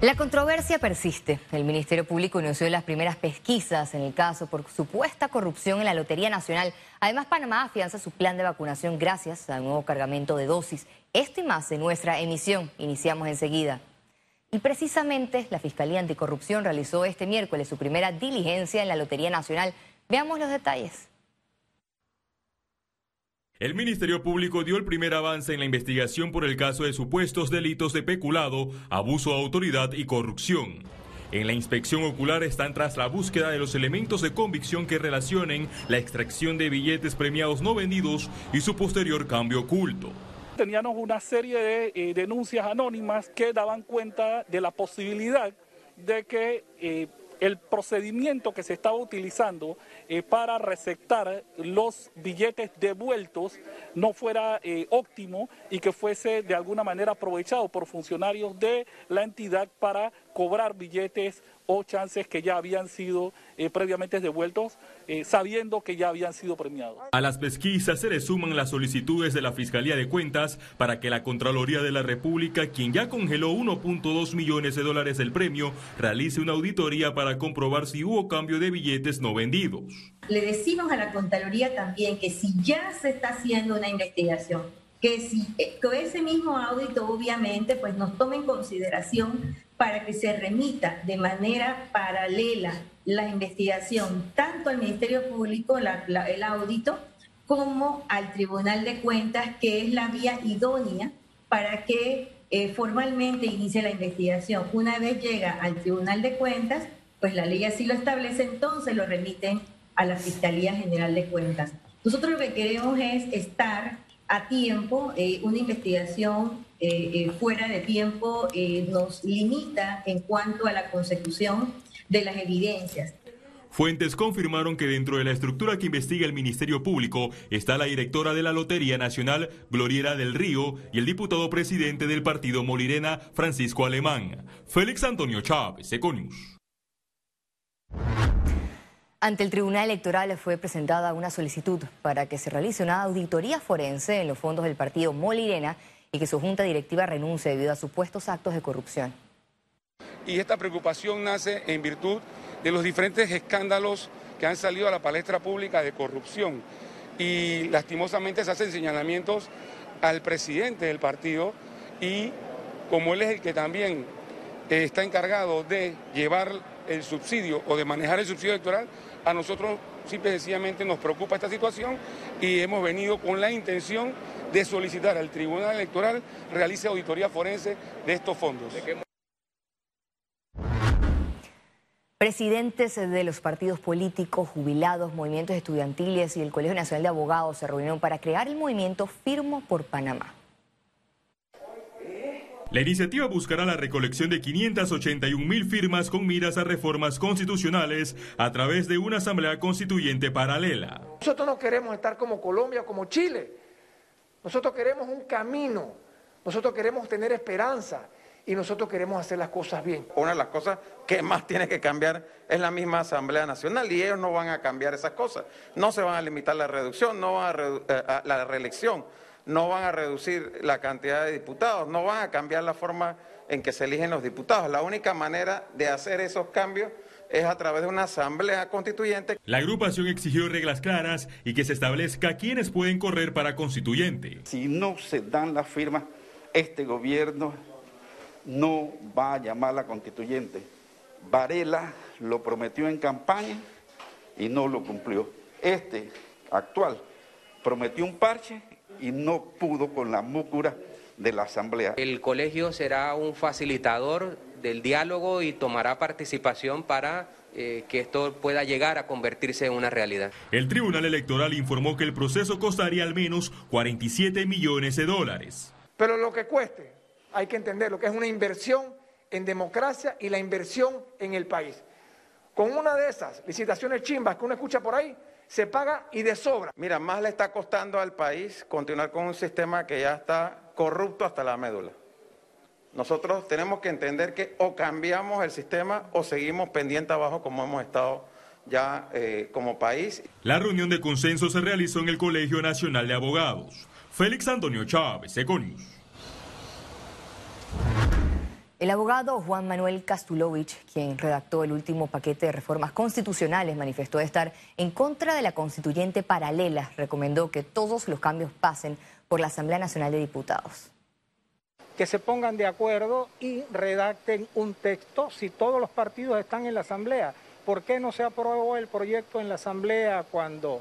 La controversia persiste. El Ministerio Público inició las primeras pesquisas en el caso por supuesta corrupción en la Lotería Nacional. Además, Panamá afianza su plan de vacunación gracias al nuevo cargamento de dosis. Esto y más en nuestra emisión. Iniciamos enseguida. Y precisamente la Fiscalía Anticorrupción realizó este miércoles su primera diligencia en la Lotería Nacional. Veamos los detalles. El Ministerio Público dio el primer avance en la investigación por el caso de supuestos delitos de peculado, abuso de autoridad y corrupción. En la inspección ocular están tras la búsqueda de los elementos de convicción que relacionen la extracción de billetes premiados no vendidos y su posterior cambio oculto. Teníamos una serie de eh, denuncias anónimas que daban cuenta de la posibilidad de que eh, el procedimiento que se estaba utilizando eh, para receptar los billetes devueltos no fuera eh, óptimo y que fuese de alguna manera aprovechado por funcionarios de la entidad para cobrar billetes o chances que ya habían sido eh, previamente devueltos, eh, sabiendo que ya habían sido premiados. A las pesquisas se le suman las solicitudes de la Fiscalía de Cuentas para que la Contraloría de la República, quien ya congeló 1.2 millones de dólares del premio, realice una auditoría para comprobar si hubo cambio de billetes no vendidos. Le decimos a la Contraloría también que si ya se está haciendo una investigación, que si eh, con ese mismo audito obviamente pues nos tome en consideración para que se remita de manera paralela la investigación tanto al Ministerio Público, el audito, como al Tribunal de Cuentas, que es la vía idónea para que eh, formalmente inicie la investigación. Una vez llega al Tribunal de Cuentas, pues la ley así lo establece, entonces lo remiten a la Fiscalía General de Cuentas. Nosotros lo que queremos es estar a tiempo, eh, una investigación eh, eh, fuera de tiempo nos limita en cuanto a la consecución de las evidencias. Fuentes confirmaron que dentro de la estructura que investiga el Ministerio Público está la directora de la Lotería Nacional, Gloriera del Río, y el diputado presidente del partido Molirena, Francisco Alemán. Félix Antonio Chávez, Econius. Ante el Tribunal Electoral fue presentada una solicitud para que se realice una auditoría forense en los fondos del partido Molirena y que su junta directiva renuncie debido a supuestos actos de corrupción. Y esta preocupación nace en virtud de los diferentes escándalos que han salido a la palestra pública de corrupción. Y lastimosamente se hacen señalamientos al presidente del partido y como él es el que también eh, está encargado de llevar el subsidio o de manejar el subsidio electoral, a nosotros simple y sencillamente nos preocupa esta situación y hemos venido con la intención de solicitar al Tribunal Electoral realice auditoría forense de estos fondos. Presidentes de los partidos políticos, jubilados, movimientos estudiantiles y el Colegio Nacional de Abogados se reunieron para crear el movimiento Firmo por Panamá. La iniciativa buscará la recolección de 581 mil firmas con miras a reformas constitucionales a través de una asamblea constituyente paralela. Nosotros no queremos estar como Colombia, como Chile. Nosotros queremos un camino. Nosotros queremos tener esperanza y nosotros queremos hacer las cosas bien. Una de las cosas que más tiene que cambiar es la misma Asamblea Nacional y ellos no van a cambiar esas cosas. No se van a limitar la reducción, no van a, eh, a la reelección no van a reducir la cantidad de diputados, no van a cambiar la forma en que se eligen los diputados. La única manera de hacer esos cambios es a través de una asamblea constituyente. La agrupación exigió reglas claras y que se establezca quiénes pueden correr para constituyente. Si no se dan las firmas, este gobierno no va a llamar a la constituyente. Varela lo prometió en campaña y no lo cumplió. Este actual prometió un parche y no pudo con la múcura de la Asamblea. El colegio será un facilitador del diálogo y tomará participación para eh, que esto pueda llegar a convertirse en una realidad. El Tribunal Electoral informó que el proceso costaría al menos 47 millones de dólares. Pero lo que cueste, hay que entender lo que es una inversión en democracia y la inversión en el país. Con una de esas licitaciones chimbas que uno escucha por ahí, se paga y de sobra. Mira, más le está costando al país continuar con un sistema que ya está corrupto hasta la médula. Nosotros tenemos que entender que o cambiamos el sistema o seguimos pendiente abajo como hemos estado ya eh, como país. La reunión de consenso se realizó en el Colegio Nacional de Abogados. Félix Antonio Chávez, Econius. El abogado Juan Manuel Kastulovich, quien redactó el último paquete de reformas constitucionales, manifestó estar en contra de la constituyente paralela. Recomendó que todos los cambios pasen por la Asamblea Nacional de Diputados. Que se pongan de acuerdo y redacten un texto si todos los partidos están en la Asamblea. ¿Por qué no se aprobó el proyecto en la Asamblea cuando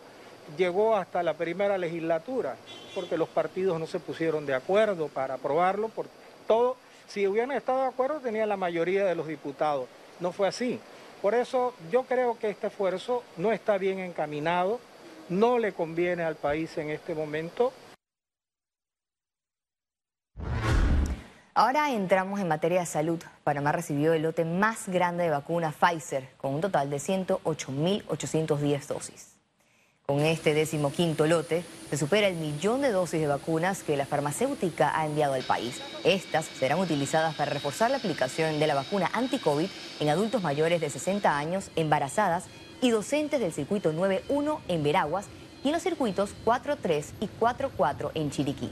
llegó hasta la primera legislatura? Porque los partidos no se pusieron de acuerdo para aprobarlo, por todo si hubieran estado de acuerdo, tenía la mayoría de los diputados. No fue así. Por eso yo creo que este esfuerzo no está bien encaminado, no le conviene al país en este momento. Ahora entramos en materia de salud. Panamá recibió el lote más grande de vacuna Pfizer, con un total de 108.810 dosis. Con este decimoquinto lote, se supera el millón de dosis de vacunas que la farmacéutica ha enviado al país. Estas serán utilizadas para reforzar la aplicación de la vacuna anti-COVID en adultos mayores de 60 años, embarazadas y docentes del circuito 9.1 en Veraguas y en los circuitos 4.3 y 4.4 en Chiriquí.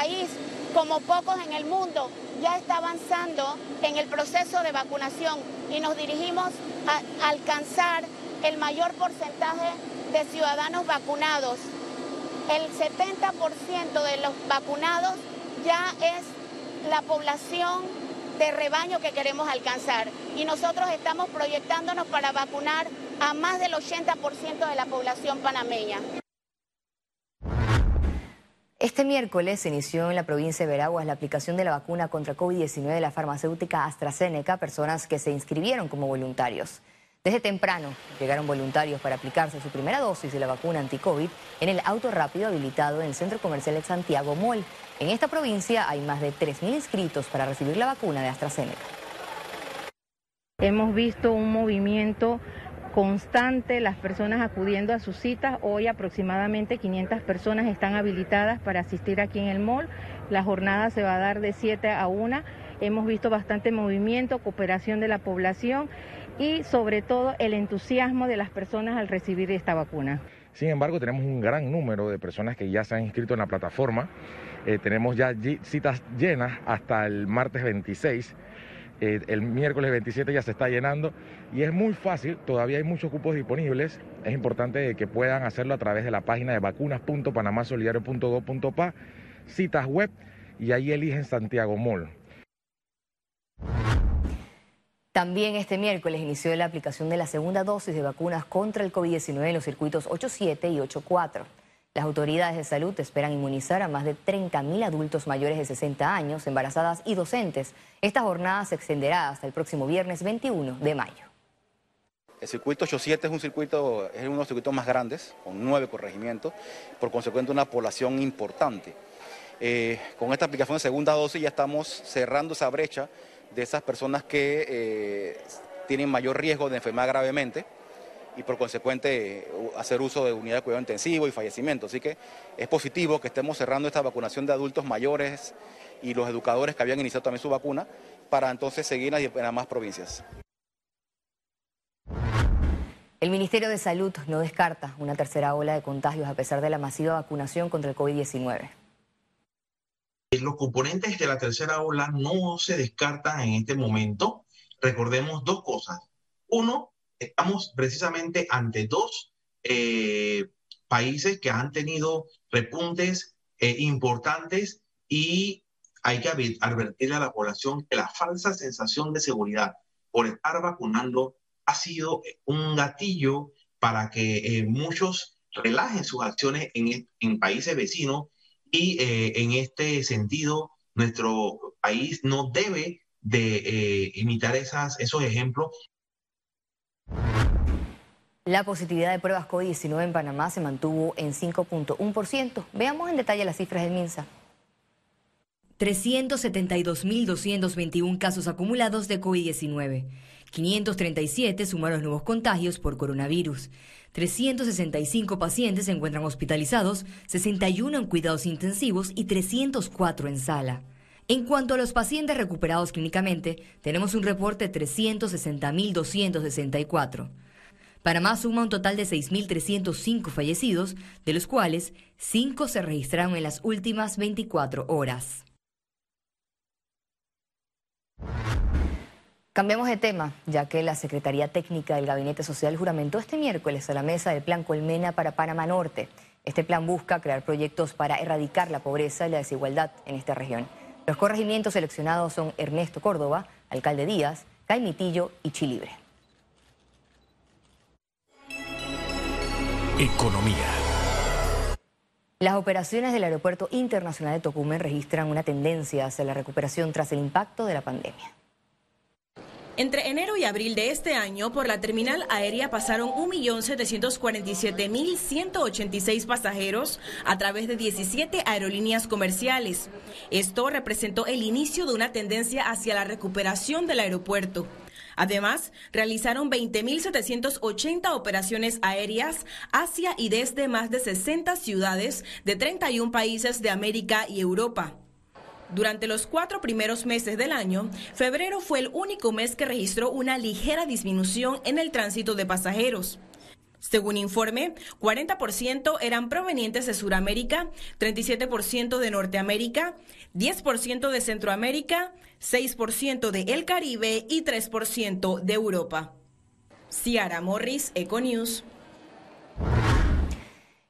País, como pocos en el mundo, ya está avanzando en el proceso de vacunación y nos dirigimos a alcanzar el mayor porcentaje de ciudadanos vacunados. El 70% de los vacunados ya es la población de rebaño que queremos alcanzar. Y nosotros estamos proyectándonos para vacunar a más del 80% de la población panameña. Este miércoles se inició en la provincia de Veraguas la aplicación de la vacuna contra COVID-19 de la farmacéutica AstraZeneca personas que se inscribieron como voluntarios. Desde temprano llegaron voluntarios para aplicarse su primera dosis de la vacuna anti-COVID en el auto rápido habilitado en el Centro Comercial de Santiago Mall. En esta provincia hay más de 3.000 inscritos para recibir la vacuna de AstraZeneca. Hemos visto un movimiento constante, las personas acudiendo a sus citas. Hoy aproximadamente 500 personas están habilitadas para asistir aquí en el mall. La jornada se va a dar de 7 a 1. Hemos visto bastante movimiento, cooperación de la población y sobre todo el entusiasmo de las personas al recibir esta vacuna. Sin embargo, tenemos un gran número de personas que ya se han inscrito en la plataforma. Eh, tenemos ya citas llenas hasta el martes 26. Eh, el miércoles 27 ya se está llenando y es muy fácil, todavía hay muchos cupos disponibles. Es importante que puedan hacerlo a través de la página de vacunas.panamasolidario.gov.pa, citas web y ahí eligen Santiago Mall. También este miércoles inició la aplicación de la segunda dosis de vacunas contra el COVID-19 en los circuitos 8.7 y 8.4. Las autoridades de salud esperan inmunizar a más de 30.000 adultos mayores de 60 años, embarazadas y docentes. Esta jornada se extenderá hasta el próximo viernes 21 de mayo. El circuito 87 es un circuito, es uno de los circuitos más grandes, con nueve corregimientos, por consecuente una población importante. Eh, con esta aplicación de segunda dosis ya estamos cerrando esa brecha de esas personas que eh, tienen mayor riesgo de enfermar gravemente y por consecuente hacer uso de unidades de cuidado intensivo y fallecimiento. Así que es positivo que estemos cerrando esta vacunación de adultos mayores y los educadores que habían iniciado también su vacuna para entonces seguir en las más provincias. El Ministerio de Salud no descarta una tercera ola de contagios a pesar de la masiva vacunación contra el COVID-19. Los componentes de la tercera ola no se descartan en este momento. Recordemos dos cosas. Uno, estamos precisamente ante dos eh, países que han tenido repuntes eh, importantes y hay que advertirle a la población que la falsa sensación de seguridad por estar vacunando ha sido un gatillo para que eh, muchos relajen sus acciones en, en países vecinos y eh, en este sentido, nuestro país no debe de eh, imitar esas, esos ejemplos. La positividad de pruebas COVID-19 en Panamá se mantuvo en 5.1%. Veamos en detalle las cifras del MINSA. 372.221 casos acumulados de COVID-19. 537 sumaron nuevos contagios por coronavirus. 365 pacientes se encuentran hospitalizados, 61 en cuidados intensivos y 304 en sala. En cuanto a los pacientes recuperados clínicamente, tenemos un reporte de 360.264. Panamá suma un total de 6.305 fallecidos, de los cuales 5 se registraron en las últimas 24 horas. Cambiemos de tema, ya que la Secretaría Técnica del Gabinete Social juramentó este miércoles a la mesa del Plan Colmena para Panamá Norte. Este plan busca crear proyectos para erradicar la pobreza y la desigualdad en esta región. Los corregimientos seleccionados son Ernesto Córdoba, Alcalde Díaz, Caimitillo y Chilibre. Economía. Las operaciones del Aeropuerto Internacional de Tocumen registran una tendencia hacia la recuperación tras el impacto de la pandemia. Entre enero y abril de este año, por la terminal aérea pasaron 1.747.186 pasajeros a través de 17 aerolíneas comerciales. Esto representó el inicio de una tendencia hacia la recuperación del aeropuerto. Además, realizaron 20.780 operaciones aéreas hacia y desde más de 60 ciudades de 31 países de América y Europa. Durante los cuatro primeros meses del año, febrero fue el único mes que registró una ligera disminución en el tránsito de pasajeros. Según informe, 40% eran provenientes de Sudamérica, 37% de Norteamérica, 10% de Centroamérica, 6% de El Caribe y 3% de Europa. Ciara Morris, Econews.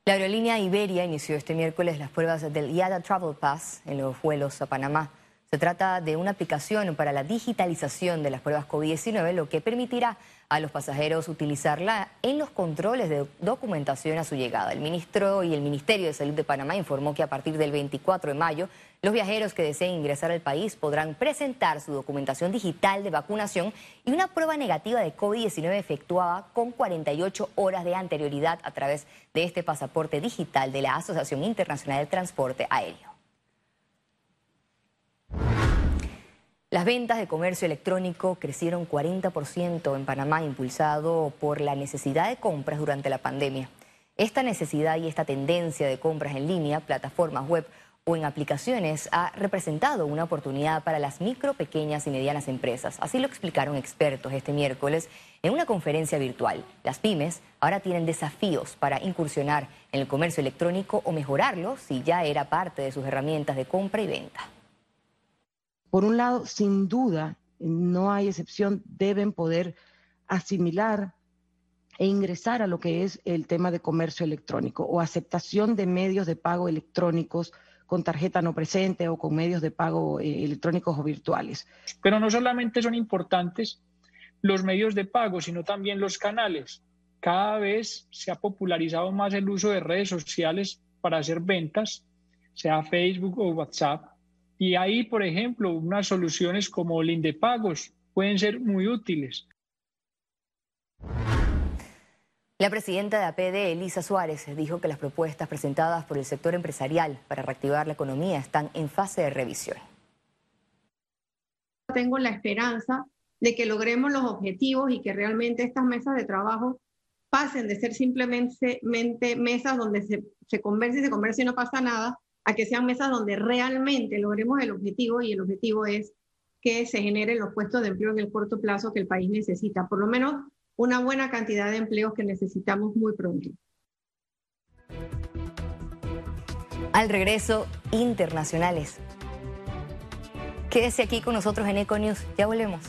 La aerolínea Iberia inició este miércoles las pruebas del IATA Travel Pass en los vuelos a Panamá. Se trata de una aplicación para la digitalización de las pruebas COVID-19, lo que permitirá a los pasajeros utilizarla en los controles de documentación a su llegada. El ministro y el Ministerio de Salud de Panamá informó que a partir del 24 de mayo, los viajeros que deseen ingresar al país podrán presentar su documentación digital de vacunación y una prueba negativa de COVID-19 efectuada con 48 horas de anterioridad a través de este pasaporte digital de la Asociación Internacional de Transporte Aéreo. Las ventas de comercio electrónico crecieron 40% en Panamá, impulsado por la necesidad de compras durante la pandemia. Esta necesidad y esta tendencia de compras en línea, plataformas web o en aplicaciones ha representado una oportunidad para las micro, pequeñas y medianas empresas. Así lo explicaron expertos este miércoles en una conferencia virtual. Las pymes ahora tienen desafíos para incursionar en el comercio electrónico o mejorarlo si ya era parte de sus herramientas de compra y venta. Por un lado, sin duda, no hay excepción, deben poder asimilar e ingresar a lo que es el tema de comercio electrónico o aceptación de medios de pago electrónicos con tarjeta no presente o con medios de pago eh, electrónicos o virtuales. Pero no solamente son importantes los medios de pago, sino también los canales. Cada vez se ha popularizado más el uso de redes sociales para hacer ventas, sea Facebook o WhatsApp. Y ahí, por ejemplo, unas soluciones como Lindepagos pueden ser muy útiles. La presidenta de APD, Elisa Suárez, dijo que las propuestas presentadas por el sector empresarial para reactivar la economía están en fase de revisión. Tengo la esperanza de que logremos los objetivos y que realmente estas mesas de trabajo pasen de ser simplemente mesas donde se, se conversa y se conversa y no pasa nada, a que sean mesas donde realmente logremos el objetivo y el objetivo es que se generen los puestos de empleo en el corto plazo que el país necesita, por lo menos una buena cantidad de empleos que necesitamos muy pronto. Al regreso, internacionales. Quédese aquí con nosotros en Econews, ya volvemos.